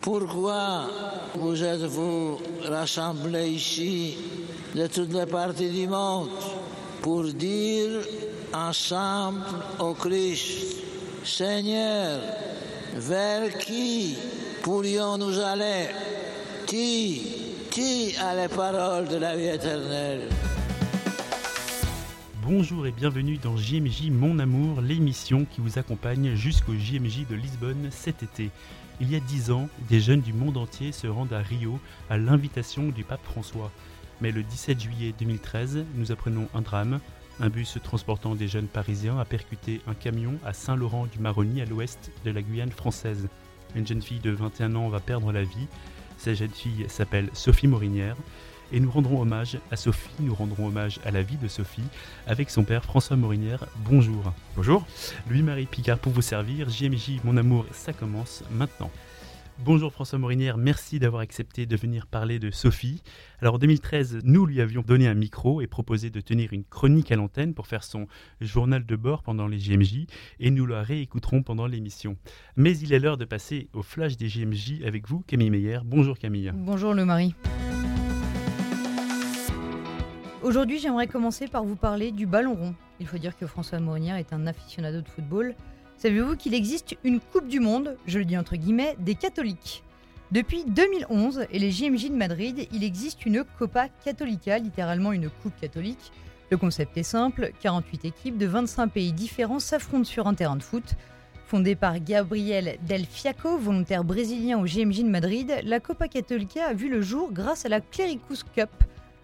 Pourquoi vous êtes-vous rassemblés ici de toutes les parties du monde pour dire ensemble au Christ, Seigneur, vers qui pourrions-nous aller? Qui, qui a les paroles de la vie éternelle? Bonjour et bienvenue dans JMJ Mon Amour, l'émission qui vous accompagne jusqu'au JMJ de Lisbonne cet été. Il y a dix ans, des jeunes du monde entier se rendent à Rio à l'invitation du pape François. Mais le 17 juillet 2013, nous apprenons un drame. Un bus transportant des jeunes parisiens a percuté un camion à Saint-Laurent-du-Maroni à l'ouest de la Guyane française. Une jeune fille de 21 ans va perdre la vie. Cette jeune fille s'appelle Sophie Morinière. Et nous rendrons hommage à Sophie, nous rendrons hommage à la vie de Sophie avec son père François Morinière. Bonjour. Bonjour. Louis-Marie Picard pour vous servir. JMJ, mon amour, ça commence maintenant. Bonjour François Morinière, merci d'avoir accepté de venir parler de Sophie. Alors en 2013, nous lui avions donné un micro et proposé de tenir une chronique à l'antenne pour faire son journal de bord pendant les JMJ et nous la réécouterons pendant l'émission. Mais il est l'heure de passer au flash des JMJ avec vous, Camille Meyer. Bonjour Camille. Bonjour le mari. Aujourd'hui, j'aimerais commencer par vous parler du ballon rond. Il faut dire que François Morinière est un aficionado de football. Savez-vous qu'il existe une Coupe du Monde, je le dis entre guillemets, des catholiques? Depuis 2011 et les JMJ de Madrid, il existe une Copa Catholica, littéralement une coupe catholique. Le concept est simple, 48 équipes de 25 pays différents s'affrontent sur un terrain de foot. Fondée par Gabriel Del Fiaco, volontaire brésilien au JMJ de Madrid, la Copa Catholica a vu le jour grâce à la Clericus Cup,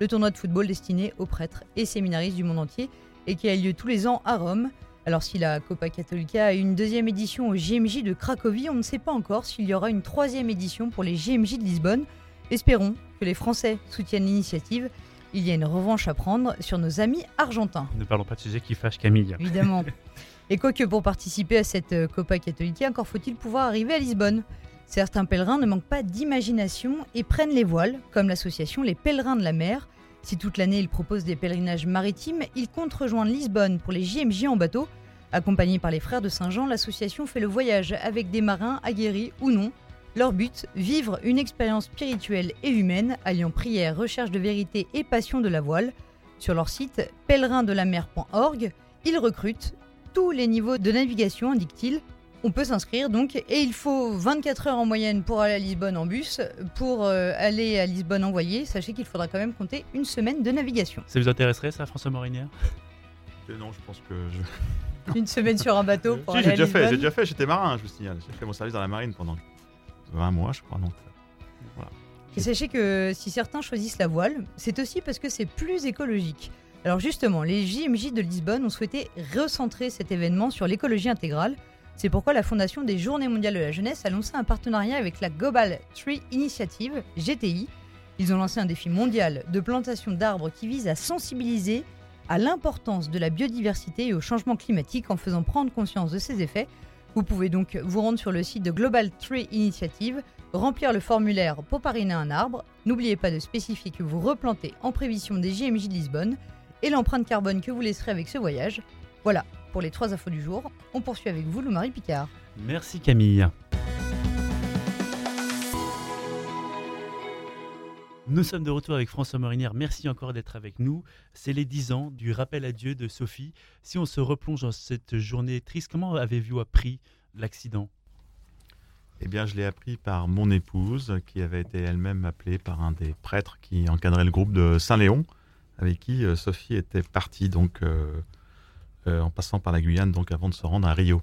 le tournoi de football destiné aux prêtres et séminaristes du monde entier et qui a lieu tous les ans à Rome. Alors si la Copa Cattolica a une deuxième édition au JMJ de Cracovie, on ne sait pas encore s'il y aura une troisième édition pour les JMJ de Lisbonne. Espérons que les Français soutiennent l'initiative. Il y a une revanche à prendre sur nos amis argentins. Ne parlons pas de sujet qui fâche Camille. Évidemment. Et quoique pour participer à cette euh, Copa Cattolica, encore faut-il pouvoir arriver à Lisbonne. Certains pèlerins ne manquent pas d'imagination et prennent les voiles, comme l'association Les Pèlerins de la Mer. Si toute l'année ils proposent des pèlerinages maritimes, ils comptent rejoindre Lisbonne pour les JMJ en bateau. Accompagnés par les frères de Saint-Jean, l'association fait le voyage avec des marins aguerris ou non. Leur but, vivre une expérience spirituelle et humaine, alliant prière, recherche de vérité et passion de la voile. Sur leur site pèlerindelamer.org, ils recrutent tous les niveaux de navigation, indique-t-il, on peut s'inscrire donc et il faut 24 heures en moyenne pour aller à Lisbonne en bus. Pour euh, aller à Lisbonne en voilier, sachez qu'il faudra quand même compter une semaine de navigation. Ça vous intéresserait ça, François Morinière? Non, je pense que je... Une semaine sur un bateau pour si, aller j'ai à déjà fait, j'ai déjà fait, j'étais marin, je vous signale. J'ai fait mon service dans la marine pendant 20 mois, je crois. Donc, euh, Et sachez que si certains choisissent la voile, c'est aussi parce que c'est plus écologique. Alors justement, les JMJ de Lisbonne ont souhaité recentrer cet événement sur l'écologie intégrale. C'est pourquoi la Fondation des Journées mondiales de la jeunesse a lancé un partenariat avec la Global Tree Initiative, GTI. Ils ont lancé un défi mondial de plantation d'arbres qui vise à sensibiliser à l'importance de la biodiversité et au changement climatique en faisant prendre conscience de ses effets. Vous pouvez donc vous rendre sur le site de Global Tree Initiative, remplir le formulaire pour parrainer un arbre. N'oubliez pas de spécifier que vous replantez en prévision des JMJ de Lisbonne et l'empreinte carbone que vous laisserez avec ce voyage. Voilà pour les trois infos du jour. On poursuit avec vous, Lou-Marie Picard. Merci Camille. Nous sommes de retour avec François Morinière. Merci encore d'être avec nous. C'est les 10 ans du rappel à Dieu de Sophie. Si on se replonge dans cette journée triste, comment avez-vous appris l'accident? Eh bien, je l'ai appris par mon épouse, qui avait été elle-même appelée par un des prêtres qui encadrait le groupe de Saint-Léon, avec qui euh, Sophie était partie, donc euh, euh, en passant par la Guyane, donc avant de se rendre à Rio.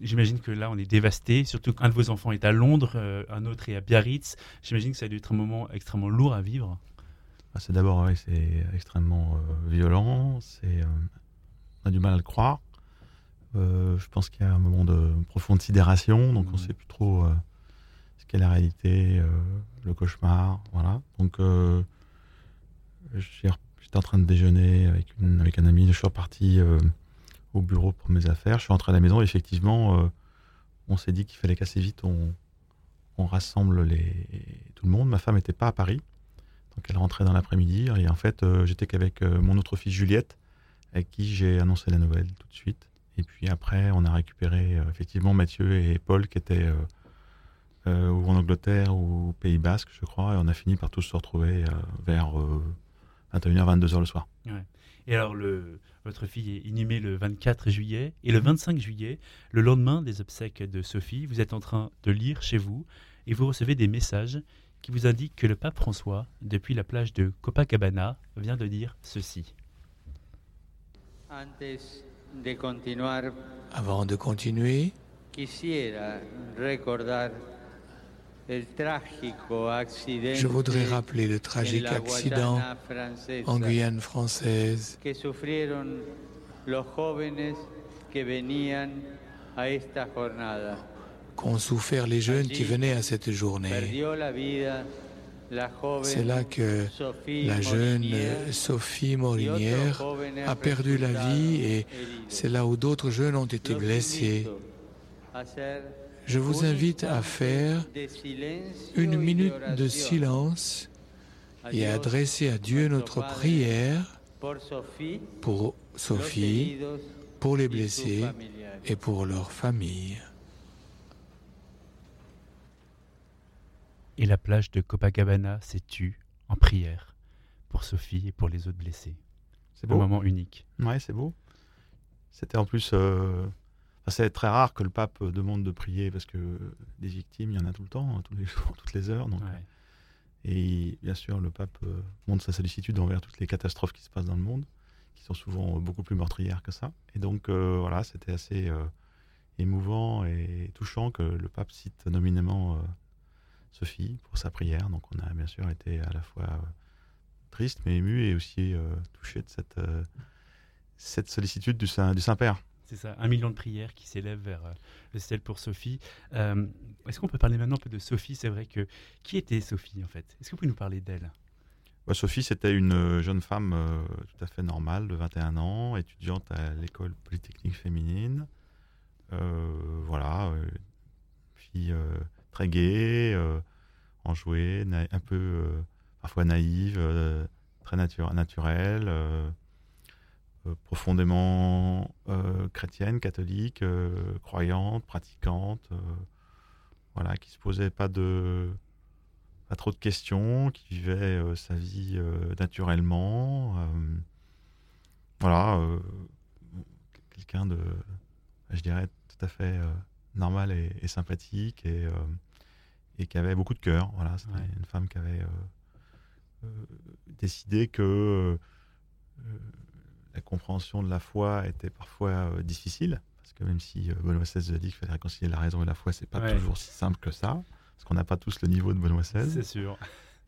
J'imagine que là, on est dévasté, surtout qu'un de vos enfants est à Londres, euh, un autre est à Biarritz. J'imagine que ça a dû être un moment extrêmement lourd à vivre. Ah, c'est d'abord, c'est extrêmement euh, violent. C'est, euh, on a du mal à le croire. Euh, je pense qu'il y a un moment de profonde sidération, donc on ne Mhm. sait plus trop euh, ce qu'est la réalité, euh, le cauchemar, voilà. Donc, euh, j'ai- j'étais en train de déjeuner avec, avec un ami. Je suis reparti euh, au bureau pour mes affaires. Je suis rentré à la maison. Et effectivement, euh, on s'est dit qu'il fallait qu'assez vite on, on rassemble tout le monde. Ma femme n'était pas à Paris. Donc elle rentrait dans l'après-midi et en fait euh, j'étais qu'avec mon autre fille Juliette avec qui j'ai annoncé la nouvelle tout de suite. Et puis après on a récupéré effectivement Mathieu et Paul qui étaient en Angleterre ou au Pays Basque, je crois, et on a fini par tous se retrouver vers 21h, 22h le soir. Et alors, le, votre fille est inhumée le 24 juillet, et le 25 juillet, le lendemain des obsèques de Sophie, vous êtes en train de lire chez vous, et vous recevez des messages qui vous indiquent que le pape François, depuis la plage de Copacabana, vient de dire ceci. Avant de continuer, je voudrais rappeler le tragique accident en Guyane française qu'ont souffert les jeunes qui venaient à cette journée. C'est là que la jeune Sophie Morinière a perdu la vie et c'est là où d'autres jeunes ont été blessés. Je vous invite à faire une minute de silence et à adresser à Dieu notre prière pour Sophie, pour les blessés et pour leurs familles. Et la plage de Copacabana s'est tue en prière pour Sophie et pour les autres blessés. C'est un moment unique. Ouais, c'est beau. C'était en plus euh, c'est très rare que le pape demande de prier parce que des victimes, il y en a tout le temps, hein, tous les jours, toutes les heures. Donc, Et bien sûr, le pape euh, montre sa sollicitude envers toutes les catastrophes qui se passent dans le monde, qui sont souvent beaucoup plus meurtrières que ça. Et donc, euh, voilà, c'était assez euh, émouvant et touchant que le pape cite nominément Sophie pour sa prière. Donc, on a bien sûr été à la fois triste mais ému et aussi touché de cette, cette sollicitude du Saint-Père. C'est ça, un million de prières qui s'élèvent vers euh, le ciel pour Sophie. Euh, est-ce qu'on peut parler maintenant un peu de Sophie? C'est vrai que qui était Sophie en fait? Est-ce que vous pouvez nous parler d'elle? Bah, Sophie, c'était une euh, jeune femme tout à fait normale, de 21 ans, étudiante à l'école polytechnique féminine. voilà, fille très gaie, enjouée, un peu parfois naïve, très naturelle euh, profondément euh, chrétienne, catholique, euh, croyante, pratiquante, voilà, qui se posait pas de pas trop de questions, qui vivait sa vie naturellement. voilà, quelqu'un de, je dirais, tout à fait normal et, sympathique et, et, qui avait beaucoup de cœur. Voilà, c'était une femme qui avait décidé que la compréhension de la foi était parfois euh, difficile, parce que même si euh, Benoît XVI a dit qu'il fallait réconcilier la raison et la foi, c'est pas toujours si simple que ça, parce qu'on n'a pas tous le niveau de Benoît XVI. C'est sûr.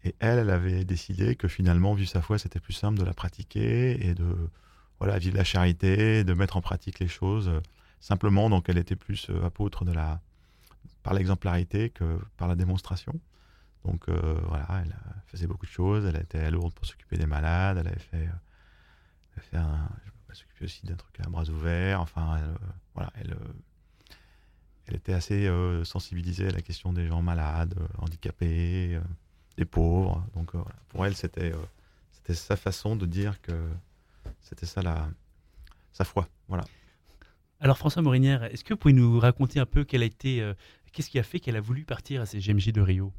Et elle, elle avait décidé que finalement, vu sa foi, c'était plus simple de la pratiquer et de voilà, vivre la charité, de mettre en pratique les choses euh, simplement. Donc, elle était plus apôtre de la, par l'exemplarité que par la démonstration. Donc, voilà, elle faisait beaucoup de choses. Elle était à Lourdes pour s'occuper des malades. Elle avait fait elle, s'occupait aussi d'un truc à bras ouverts. Enfin, elle, euh, voilà, elle, euh, elle était assez euh, sensibilisée à la question des gens malades, handicapés, des pauvres. Donc, pour elle, c'était c'était sa façon de dire que c'était ça la, sa foi. Voilà. Alors François Morinière, est-ce que vous pouvez nous raconter un peu quelle a été, qu'est-ce qui a fait qu'elle a voulu partir à ces GMJ de Rio?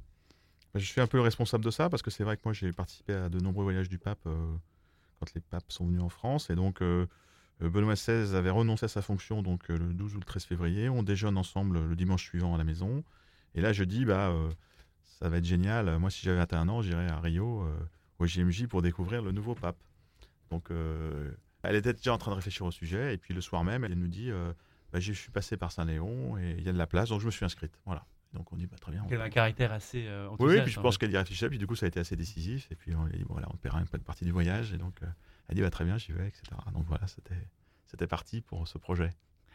Je suis un peu responsable de ça parce que c'est vrai que moi j'ai participé à de nombreux voyages du pape quand les papes sont venus en France. Et donc, euh, euh, Benoît XVI avait renoncé à sa fonction donc euh, le 12 ou le 13 février. On déjeune ensemble le dimanche suivant à la maison. Et là, je dis, bah, ça va être génial. Moi, si j'avais 21 ans, j'irais à Rio, au JMJ, pour découvrir le nouveau pape. Donc, elle était déjà en train de réfléchir au sujet. Et puis, le soir même, elle nous dit, bah, je suis passé par Saint-Léon et il y a de la place, donc je me suis inscrite. Voilà. Donc on dit bah, très bien. Elle a un caractère assez euh, Oui, puis je pense qu'elle y réfléchissait, puis du coup ça a été assez décisif. Et puis on dit bon, voilà, on paiera une partie du voyage. Et donc euh, elle dit bah, très bien, j'y vais, etc. Donc voilà, c'était parti pour ce projet.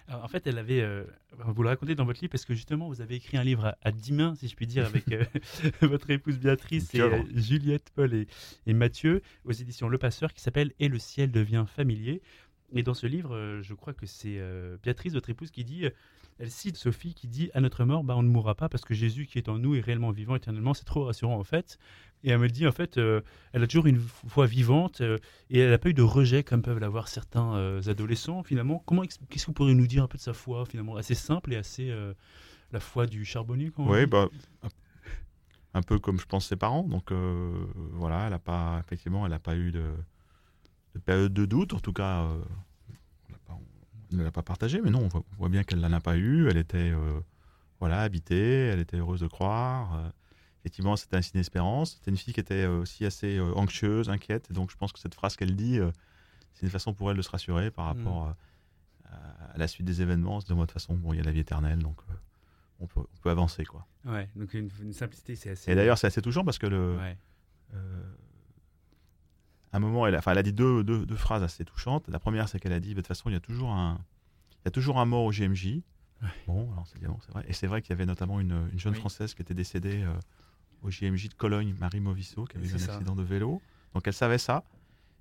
en fait, elle avait, euh, vous le racontez dans votre livre, parce que justement, vous avez écrit un livre à, dix mains, si je puis dire, avec votre épouse Béatrice et Juliette, Paul et, et, Mathieu, aux éditions Le Passeur, qui s'appelle Et le ciel devient familier. Et dans ce livre, je crois que c'est Béatrice, votre épouse, qui dit elle cite Sophie qui dit à notre mort, bah, on ne mourra pas parce que Jésus qui est en nous est réellement vivant éternellement. C'est trop rassurant en fait. Et elle me dit en fait, euh, elle a toujours une foi vivante euh, et elle n'a pas eu de rejet comme peuvent l'avoir certains euh, adolescents finalement. Comment qu'est-ce que vous pourriez nous dire un peu de sa foi finalement assez simple et assez la foi du charbonnier Oui, bah, un peu comme je pense ses parents. Donc voilà, elle a pas, effectivement, elle n'a pas eu de, période de doute. En tout cas, elle ne l'a pas partagé, mais non, on voit, bien qu'elle n'en a pas eu. Elle était voilà, habitée, elle était heureuse de croire effectivement, c'était un signe d'espérance. C'était une fille qui était aussi assez anxieuse, inquiète. Et donc, je pense que cette phrase qu'elle dit, c'est une façon pour elle de se rassurer par mmh. rapport à, la suite des événements. De toute façon, bon, il y a la vie éternelle, donc on peut, on, peut, avancer, quoi. Ouais, donc une, simplicité, c'est assez. Et d'ailleurs, c'est assez touchant parce que le. Un moment, elle a, enfin, elle a dit deux, deux, deux, phrases assez touchantes. La première, c'est qu'elle a dit, bah, de toute façon, il y a toujours un, il y a toujours un mort au GMJ. Bon, alors c'est vrai. Et c'est vrai qu'il y avait notamment une, une jeune française qui était décédée au JMJ de Cologne, Marie Movisso, qui avait eu un accident de vélo. Donc elle savait ça.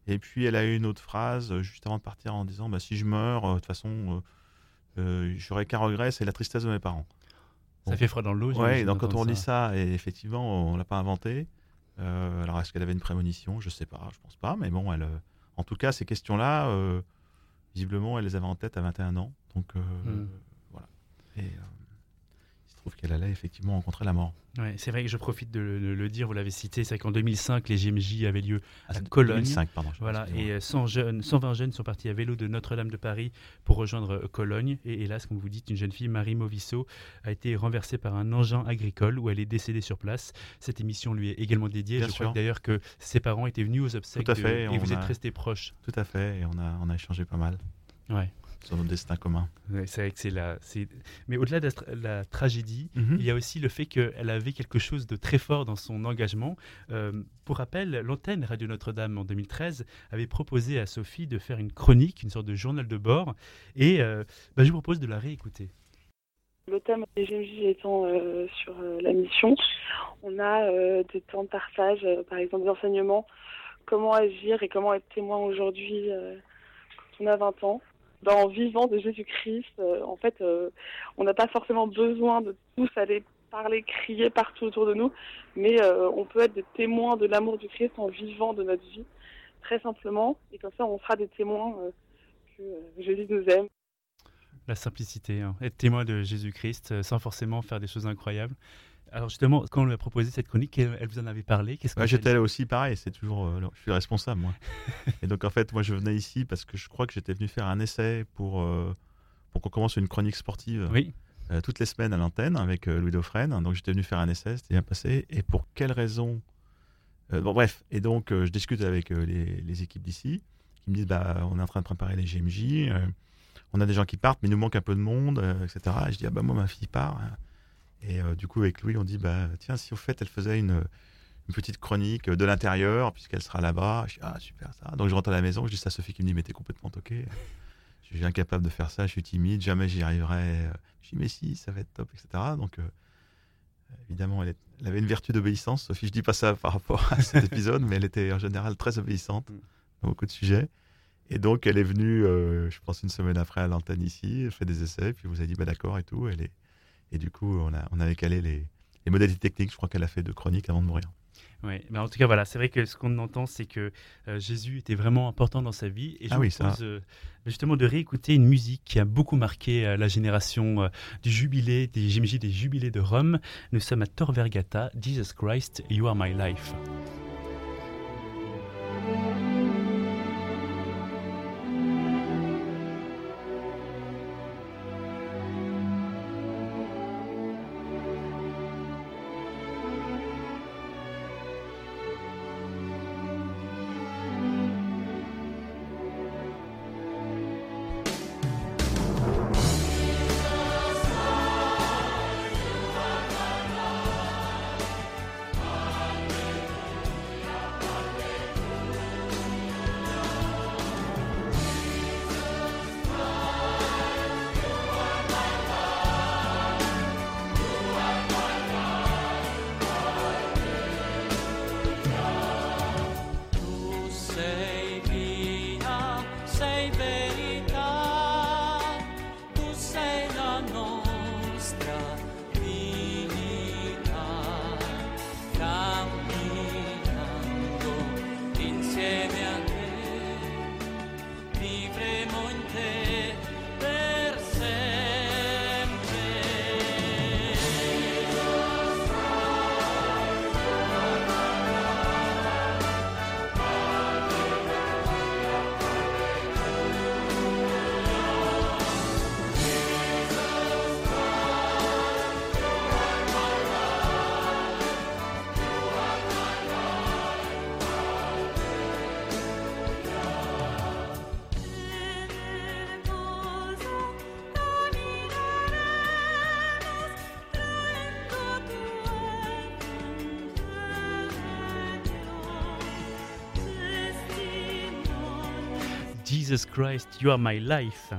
Et puis elle a eu une autre phrase euh, juste avant de partir en disant bah, si je meurs, euh, de toute façon, euh, j'aurais qu'un regret, c'est la tristesse de mes parents. Ça fait froid dans l'eau. Oui, donc quand on dit ça, et effectivement, on l'a pas inventé. Alors est-ce qu'elle avait une prémonition? Je sais pas, je pense pas. Mais bon, elle, en tout cas, ces questions-là, visiblement, elle les avait en tête à 21 ans. Donc hmm. Qu'elle allait effectivement rencontrer la mort. Ouais, c'est vrai que je profite de le, dire, vous l'avez cité, c'est qu'en 2005, les GMJ avaient lieu à Cologne. 2005, pardon. Voilà, et 100 jeunes, 120 jeunes sont partis à vélo de Notre-Dame de Paris pour rejoindre euh, Cologne. Et hélas, comme vous dites, une jeune fille, Marie Movisso, a été renversée par un engin agricole où elle est décédée sur place. Cette émission lui est également dédiée. je crois d'ailleurs que ses parents étaient venus aux obsèques Tout à fait, et vous êtes restés proches. Tout à fait, et on a, on a échangé pas mal. Ouais sur notre destin commun. c'est vrai que c'est la. Mais au-delà de la, tragédie, mhm. il y a aussi le fait qu'elle avait quelque chose de très fort dans son engagement. Euh, pour rappel, l'antenne Radio Notre-Dame en 2013 avait proposé à Sophie de faire une chronique, une sorte de journal de bord, et euh, bah, je vous propose de la réécouter. Le thème des GMJ étant euh, sur la mission, on a des temps de partage, par exemple des enseignements, comment agir et comment être témoin aujourd'hui quand on a 20 ans? En vivant de Jésus-Christ. Euh, en fait, euh, on n'a pas forcément besoin de tous aller parler, crier partout autour de nous, mais euh, on peut être des témoins de l'amour du Christ en vivant de notre vie, très simplement. Et comme ça, on sera des témoins que Jésus nous aime. La simplicité, hein. être témoin de Jésus-Christ sans forcément faire des choses incroyables. Alors justement, quand on lui a proposé cette chronique, elle, vous en avait parlé Qu'est-ce que J'étais aussi pareil, c'est toujours, euh, je suis responsable moi. et donc en fait, moi je venais ici parce que je crois que j'étais venu faire un essai pour, euh, pour qu'on commence une chronique sportive. Oui. Euh, toutes les semaines à l'antenne avec Louis Dauphren. Donc j'étais venu faire un essai, c'était bien passé. Et pour quelle raison Bon bref, et donc je discute avec les, les, équipes d'ici qui me disent bah, on est en train de préparer les GMJ, on a des gens qui partent, mais il nous manque un peu de monde, etc. Et je dis ah bah moi ma fille part. Hein. Et euh, du coup, avec Louis, on dit bah, tiens, si au fait, elle faisait une, petite chronique de l'intérieur, puisqu'elle sera là-bas. Je dis ah, super ça. Donc je rentre à la maison, je dis ça à Sophie qui me dit mais t'es complètement toqué. je suis incapable de faire ça, je suis timide, jamais j'y arriverai. Je dis mais si, ça va être top, etc. Donc euh, évidemment, elle, avait une vertu d'obéissance. Sophie, je dis pas ça par rapport à cet épisode, mais elle était en général très obéissante mm. dans beaucoup de sujets. Et donc, elle est venue, euh, je pense, une semaine après à l'antenne ici, elle fait des essais, puis vous a dit, bah d'accord et tout. Elle est, et du coup, on a, on avait calé les, les modalités techniques. Je crois qu'elle a fait deux chroniques avant de mourir. Oui, mais en tout cas, voilà, c'est vrai que ce qu'on entend, c'est que euh, Jésus était vraiment important dans sa vie. Et je ah oui, propose euh, justement de réécouter une musique qui a beaucoup marqué euh, la génération du jubilé, des JMJ, des jubilés de Rome. Nous sommes à Tor Vergata, Jesus Christ, You Are My Life. Jesus Christ, You Are My Life.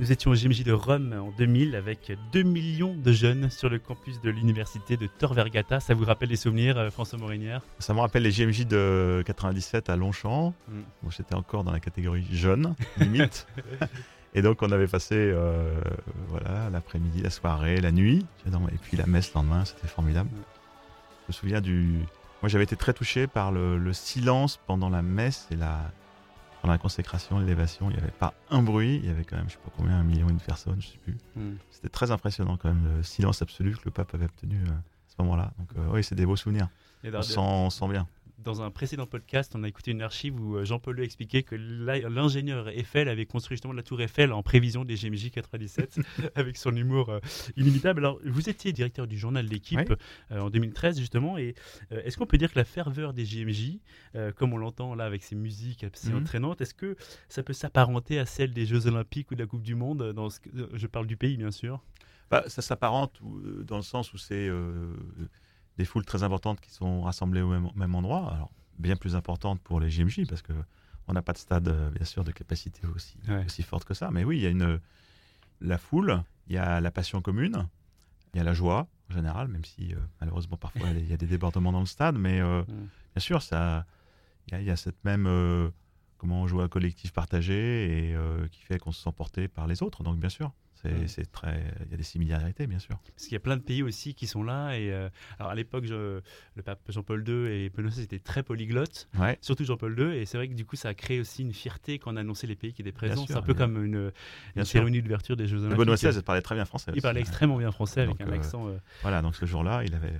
Nous étions au GMJ de Rome en 2000 avec 2 millions de jeunes sur le campus de l'université de Tor Vergata. Ça vous rappelle les souvenirs, euh, François Morinière? Ça me rappelle les GMJ de 97 à Longchamp. Mm. Moi, j'étais encore dans la catégorie jeune, limite. Et donc, on avait passé euh, voilà, l'après-midi, la soirée, la nuit. Et puis la messe le lendemain, c'était formidable. Mm. Je me souviens du. Moi, j'avais été très touché par le silence pendant la messe et la, pendant la consécration, l'élévation, il n'y avait pas un bruit. Il y avait quand même, je sais pas combien, un million de personnes, je sais plus. Hmm. C'était très impressionnant quand même, le silence absolu que le pape avait obtenu euh, à ce moment-là. Donc euh, oui, c'est des beaux souvenirs. on sent bien dans un précédent podcast, on a écouté une archive où euh, Jean-Paul Le expliquait que l'ingénieur Eiffel avait construit justement la tour Eiffel en prévision des GMJ 97 avec son humour euh, inimitable. Alors, vous étiez directeur du journal L'équipe euh, en 2013 justement, et est-ce qu'on peut dire que la ferveur des GMJ, comme on l'entend là avec ces musiques assez mhm. entraînantes, est-ce que ça peut s'apparenter à celle des Jeux Olympiques ou de la Coupe du Monde dans ce Je parle du pays bien sûr? Bah, ça s'apparente dans le sens où c'est des foules très importantes qui sont rassemblées au même, endroit. Alors, bien plus importantes pour les JMJ, parce qu'on n'a pas de stade, euh, bien sûr, de capacité aussi, aussi forte que ça. Mais oui, il y a une, la foule, il y a la passion commune, il y a la joie, en général, même si euh, malheureusement parfois il y a des débordements dans le stade. Mais euh, bien sûr, ça, il y, a cette même comment jouer à collectif partagé et qui fait qu'on se sent porté par les autres. Donc bien sûr, c'est très, il y a des similarités, bien sûr. Parce qu'il y a plein de pays aussi qui sont là. Et euh, alors à l'époque, le pape Jean-Paul II et XVI étaient très polyglottes, surtout Jean-Paul II. Et c'est vrai que du coup, ça a créé aussi une fierté quand on annonçait les pays qui étaient présents. C'est un peu comme une, cérémonie d'ouverture des Jeux Olympiques. Benoît XVI parlait très bien français. Il parlait extrêmement bien français avec un euh, accent. Euh, voilà, donc ce jour-là, il avait,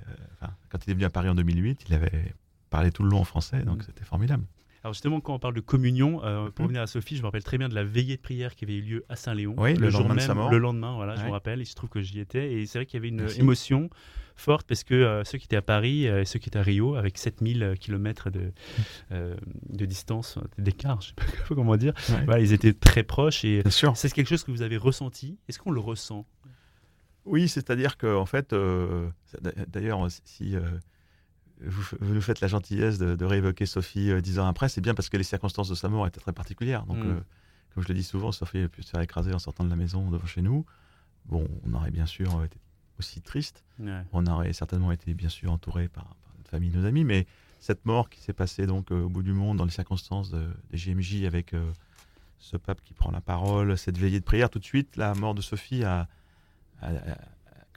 quand il est venu à Paris en 2008, il avait parlé tout le long en français, donc mm. c'était formidable. Alors justement, quand on parle de communion, euh, pour mhm. revenir à Sophie, je me rappelle très bien de la veillée de prière qui avait eu lieu à Saint-Léon. Oui, le, lendemain de sa mort. Le lendemain, voilà, je me rappelle. Il se trouve que j'y étais. Et c'est vrai qu'il y avait une émotion forte parce que euh, ceux qui étaient à Paris euh, et ceux qui étaient à Rio, avec 7000 km de, de distance, d'écart, je ne sais pas comment dire, ils étaient très proches. Et c'est quelque chose que vous avez ressenti. Est-ce qu'on le ressent? Oui, c'est-à-dire qu'en en fait, d'ailleurs, si vous, nous faites la gentillesse de, réévoquer Sophie euh, dix ans après, c'est bien parce que les circonstances de sa mort étaient très particulières. Donc, mm. euh, comme je le dis souvent, Sophie a pu se faire écraser en sortant de la maison devant chez nous. Bon, on aurait bien sûr été aussi triste. On aurait certainement été bien sûr entouré par, notre famille, nos amis, mais cette mort qui s'est passée donc euh, au bout du monde dans les circonstances des GMJ avec ce pape qui prend la parole, cette veillée de prière, tout de suite, la mort de Sophie a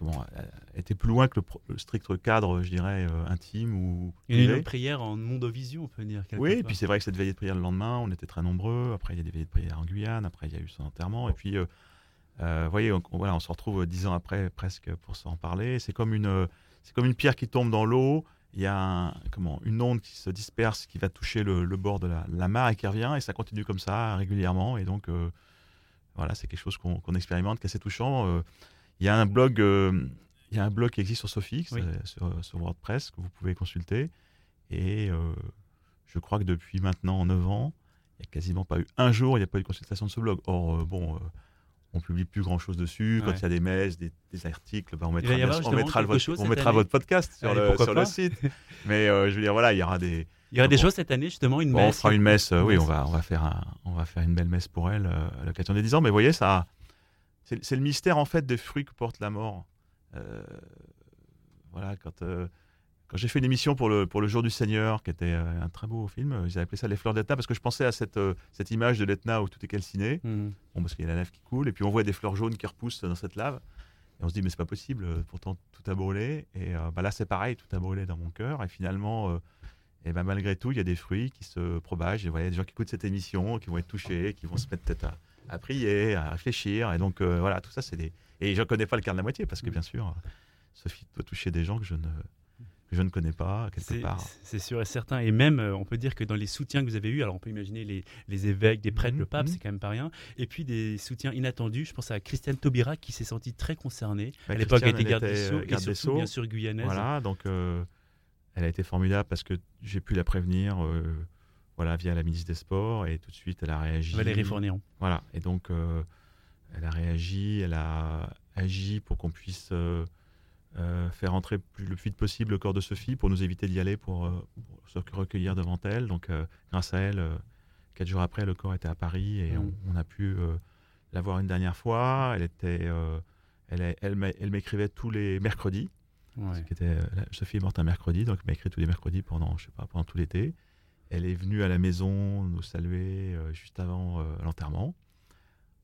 euh, était plus loin que le, strict cadre, je dirais, euh, intime ou. Il y a une prière en vision, on peut dire. Oui, et puis c'est vrai que cette veillée de prière le lendemain, on était très nombreux. Après, il y a des veillées de prière en Guyane. Après, il y a eu son enterrement. Et puis, euh, vous voyez, on, voilà, on se retrouve dix ans après presque pour s'en parler. C'est comme une, c'est comme une pierre qui tombe dans l'eau. Il y a comment, une onde qui se disperse, qui va toucher le, bord de la, mare et qui revient, et ça continue comme ça régulièrement. Et donc, voilà, c'est quelque chose qu'on expérimente, qui est assez touchant. Il y a un blog, euh, il y a un blog qui existe sur Sophie, sur, sur, WordPress, que vous pouvez consulter. Et euh, je crois que depuis maintenant 9 ans, il n'y a quasiment pas eu un jour, il n'y a pas eu de consultation de ce blog. Or, euh, bon, on publie plus grand chose dessus. Quand il y a des messes, des, articles, bah, on mettra, on mettra, votre, on mettra votre podcast sur, le, sur le, site. Mais je veux dire, voilà, il y aura des. Il y aura des choses cette année, justement, une messe. On fera une messe, oui, on va, on, va faire un, on va faire une belle messe pour elle à l'occasion des 10 ans. Mais vous voyez, ça, c'est le mystère en fait des fruits que porte la mort. Euh, voilà, quand, euh, quand j'ai fait une émission pour le, pour le Jour du Seigneur, qui était euh, un très beau film, ils avaient appelé ça Les Fleurs d'Etna, parce que je pensais à cette, cette image de l'Etna où tout est calciné, mmh. bon, parce qu'il y a la lave qui coule, et puis on voit des fleurs jaunes qui repoussent dans cette lave. Et on se dit, mais c'est pas possible, pourtant tout a brûlé. Et bah là, c'est pareil, tout a brûlé dans mon cœur. Et finalement, et ben malgré tout, il y a des fruits qui se propagent. Et voilà, il y a des gens qui écoutent cette émission, qui vont être touchés, qui vont se mettre peut-être à, à prier, à réfléchir. Et donc, euh, voilà, tout ça, c'est des. Et je ne connais pas le quart de la moitié, parce que bien sûr, Sophie doit toucher des gens que je ne, que je ne connais pas, quelque part. C'est sûr et certain. Et même, euh, on peut dire que dans les soutiens que vous avez eus, alors on peut imaginer les, les évêques, des prêtres, mhm, le pape, mhm. c'est quand même pas rien. Et puis des soutiens inattendus. Je pense à Christiane Taubira qui s'est sentie très concernée. à l'époque, elle était garde des Sceaux, et surtout, bien sûr, guyanaise. Voilà, donc euh, elle a été formidable parce que j'ai pu la prévenir voilà, via la ministre des Sports, et tout de suite, elle a réagi. Valérie Fourniron. Voilà, et donc, euh, elle a réagi, elle a agi pour qu'on puisse euh, euh, faire entrer le plus vite possible le corps de Sophie pour nous éviter d'y aller pour, se recueillir devant elle. Donc, grâce à elle, quatre jours après, le corps était à Paris et Mm. on, on a pu la voir une dernière fois. Elle était, elle, m'écrivait tous les mercredis. Ouais. Ce qui était, la- Sophie est morte un mercredi, donc elle m'a écrit tous les mercredis pendant, je sais pas, pendant tout l'été. Elle est venue à la maison nous saluer euh, juste avant euh, l'enterrement.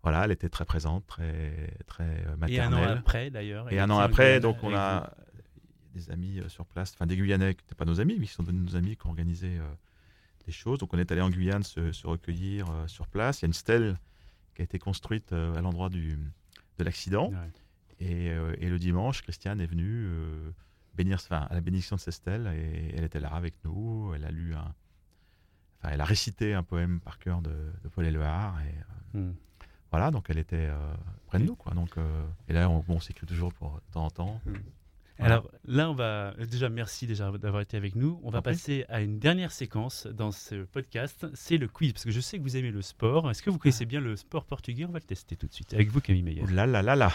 Voilà, elle était très présente, très, très euh, Et un maternelle. an après, d'ailleurs. Et un an après, donc on a des amis sur place, enfin des Guyanais qui n'étaient pas nos amis, mais qui sont devenus nos amis, qui ont organisé des choses. Donc on est allé en Guyane se, se recueillir euh, sur place. Il y a une stèle qui a été construite euh, à l'endroit du, de l'accident. Ouais. Et, euh, et le dimanche, Christiane est venue bénir, enfin, à la bénédiction de ces stèles et elle était là avec nous. Elle a lu un, elle a récité un poème par cœur de, de Paul Éluard. Et euh, Hmm. voilà, donc elle était euh, près de nous, quoi. Donc, euh, et là, on, on s'écrit toujours pour de temps en temps. Voilà. Alors là, on va déjà merci déjà d'avoir été avec nous. On va passer à une dernière séquence dans ce podcast. C'est le quiz parce que je sais que vous aimez le sport. Est-ce que vous connaissez bien le sport portugais? On va le tester tout de suite avec vous, Camille Meyer. Là là là là,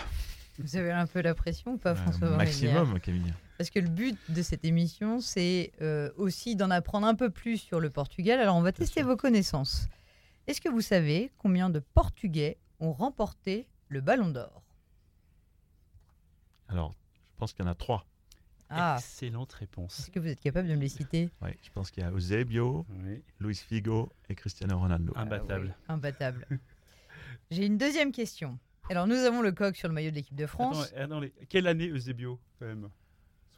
Vous avez un peu la pression ou pas, Euh, François maximum, Camille. Parce que le but de cette émission, c'est euh, aussi d'en apprendre un peu plus sur le Portugal. Alors, on va tester vos connaissances. Est-ce que vous savez combien de Portugais ont remporté le Ballon d'Or? Alors, je pense qu'il y en a trois. Ah, Excellente réponse. est-ce que vous êtes capable de me les citer? Ouais, je pense qu'il y a Eusebio, Oui. Luis Figo et Cristiano Ronaldo. Imbattable. Imbattable. J'ai une deuxième question. Alors, nous avons le coq sur le maillot de l'équipe de France. Attends, attends, les- quelle année Eusebio quand même?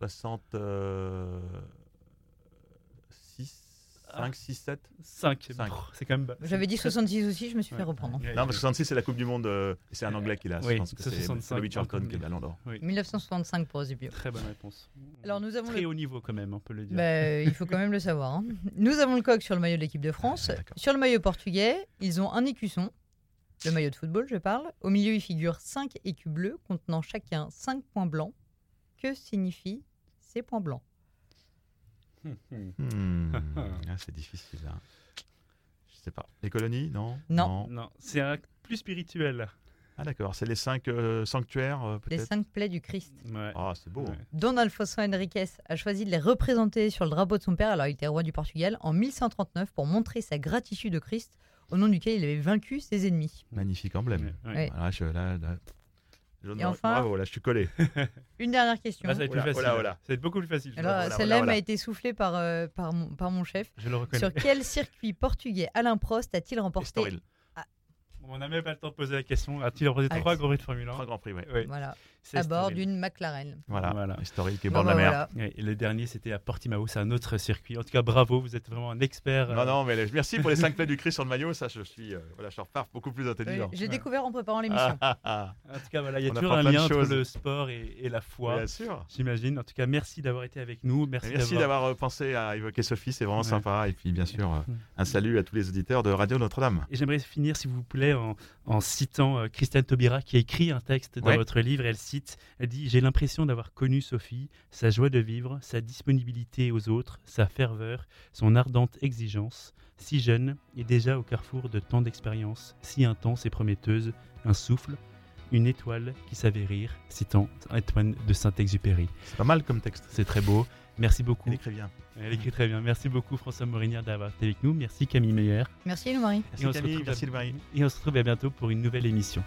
66, 5, 6, 7 5. Cinq. C'est quand même. bas. J'avais dit Très- 66 aussi, je me suis fait reprendre. Non, mais 66, c'est la Coupe du Monde. euh, c'est un Anglais qui l'a. Oui, je pense que c'est c'est 65, Bobby Charlton qui est mieux. Ballon d'Or. 1965 pour Eusebio. Très bonne réponse. Alors, nous avons Très le- haut niveau quand même, on peut le dire. Bah, il faut quand même le savoir. hein. Nous avons le coq sur le maillot de l'équipe de France. Ah, d'accord. sur le maillot portugais, ils ont un écusson, le maillot de football, je parle. Au milieu, il figure 5 écus bleus contenant chacun 5 points blancs. Que signifient ces points blancs Hum, hum. Hmm, ah, c'est difficile. Là. Je sais pas. Les colonies, non? Non. Non, c'est un plus spirituel. Ah, d'accord. C'est les cinq euh, sanctuaires, euh, Les peut-être? 5 plaies du Christ. Ouais. Ah, c'est beau. Ouais. Don Alfonso Henriquez a choisi de les représenter sur le drapeau de son père, alors il était roi du Portugal, en 1139 pour montrer sa gratitude au Christ, au nom duquel il avait vaincu ses ennemis. Magnifique emblème. Ouais, ouais. Ouais. Voilà, je, là, là, Et enfin- Bravo, là, je suis collé. Une dernière question. Là, ça va être plus Oh là, facile. oh là, oh là. Ça va être beaucoup plus facile. je Alors, celle-là m'a été soufflée par, euh, par, mon, par mon chef. je le reconnais. Sur quel circuit portugais Alain Prost a-t-il remporté. On n'a même pas le temps de poser la question. A-t-il remporté Ah, trois grands prix de Formule 1 Trois grands prix, oui. Voilà, à bord d'une McLaren. Voilà. Voilà. Est Bon, bord de la bah, mer. voilà. Et le dernier, c'était à Portimao. C'est un autre circuit. En tout cas, bravo. Vous êtes vraiment un expert. Non, euh, non, mais les- merci pour les cinq plaies du Christ sur le maillot. Ça, je suis, euh, voilà, je repars beaucoup plus Oui, intelligent. J'ai Ouais. découvert en préparant l'émission. Ah, ah, En tout cas, voilà, il y a On toujours un plein de lien entre choses. le sport et, et la ah. foi. Bien sûr. J'imagine. En tout cas, merci d'avoir été avec nous. Merci, Et Merci d'avoir euh, pensé à évoquer Sophie, c'est vraiment Ouais. sympa. Et puis, bien sûr, Mm. un salut à tous les auditeurs de Radio Notre-Dame. Et j'aimerais finir, s'il vous plaît, en, en citant euh, Christiane Taubira qui a écrit un texte dans Ouais. votre livre. Elle cite, elle dit J'ai l'impression d'avoir connu Sophie, sa joie de vivre, sa disponibilité aux autres, sa ferveur, son ardente exigence. Si jeune et déjà au carrefour de tant d'expériences, si intense et prometteuse, un souffle, une étoile qui savait rire, citant Antoine de Saint-Exupéry. C'est pas mal comme texte. C'est très beau. Merci beaucoup. Il écrit bien. Elle écrit très bien. Merci beaucoup François Morinière d'avoir été avec nous. Merci Camille Meyer. Merci, Lou Marie. Et on Merci Camille, merci. Et on se retrouve à bientôt pour une nouvelle émission.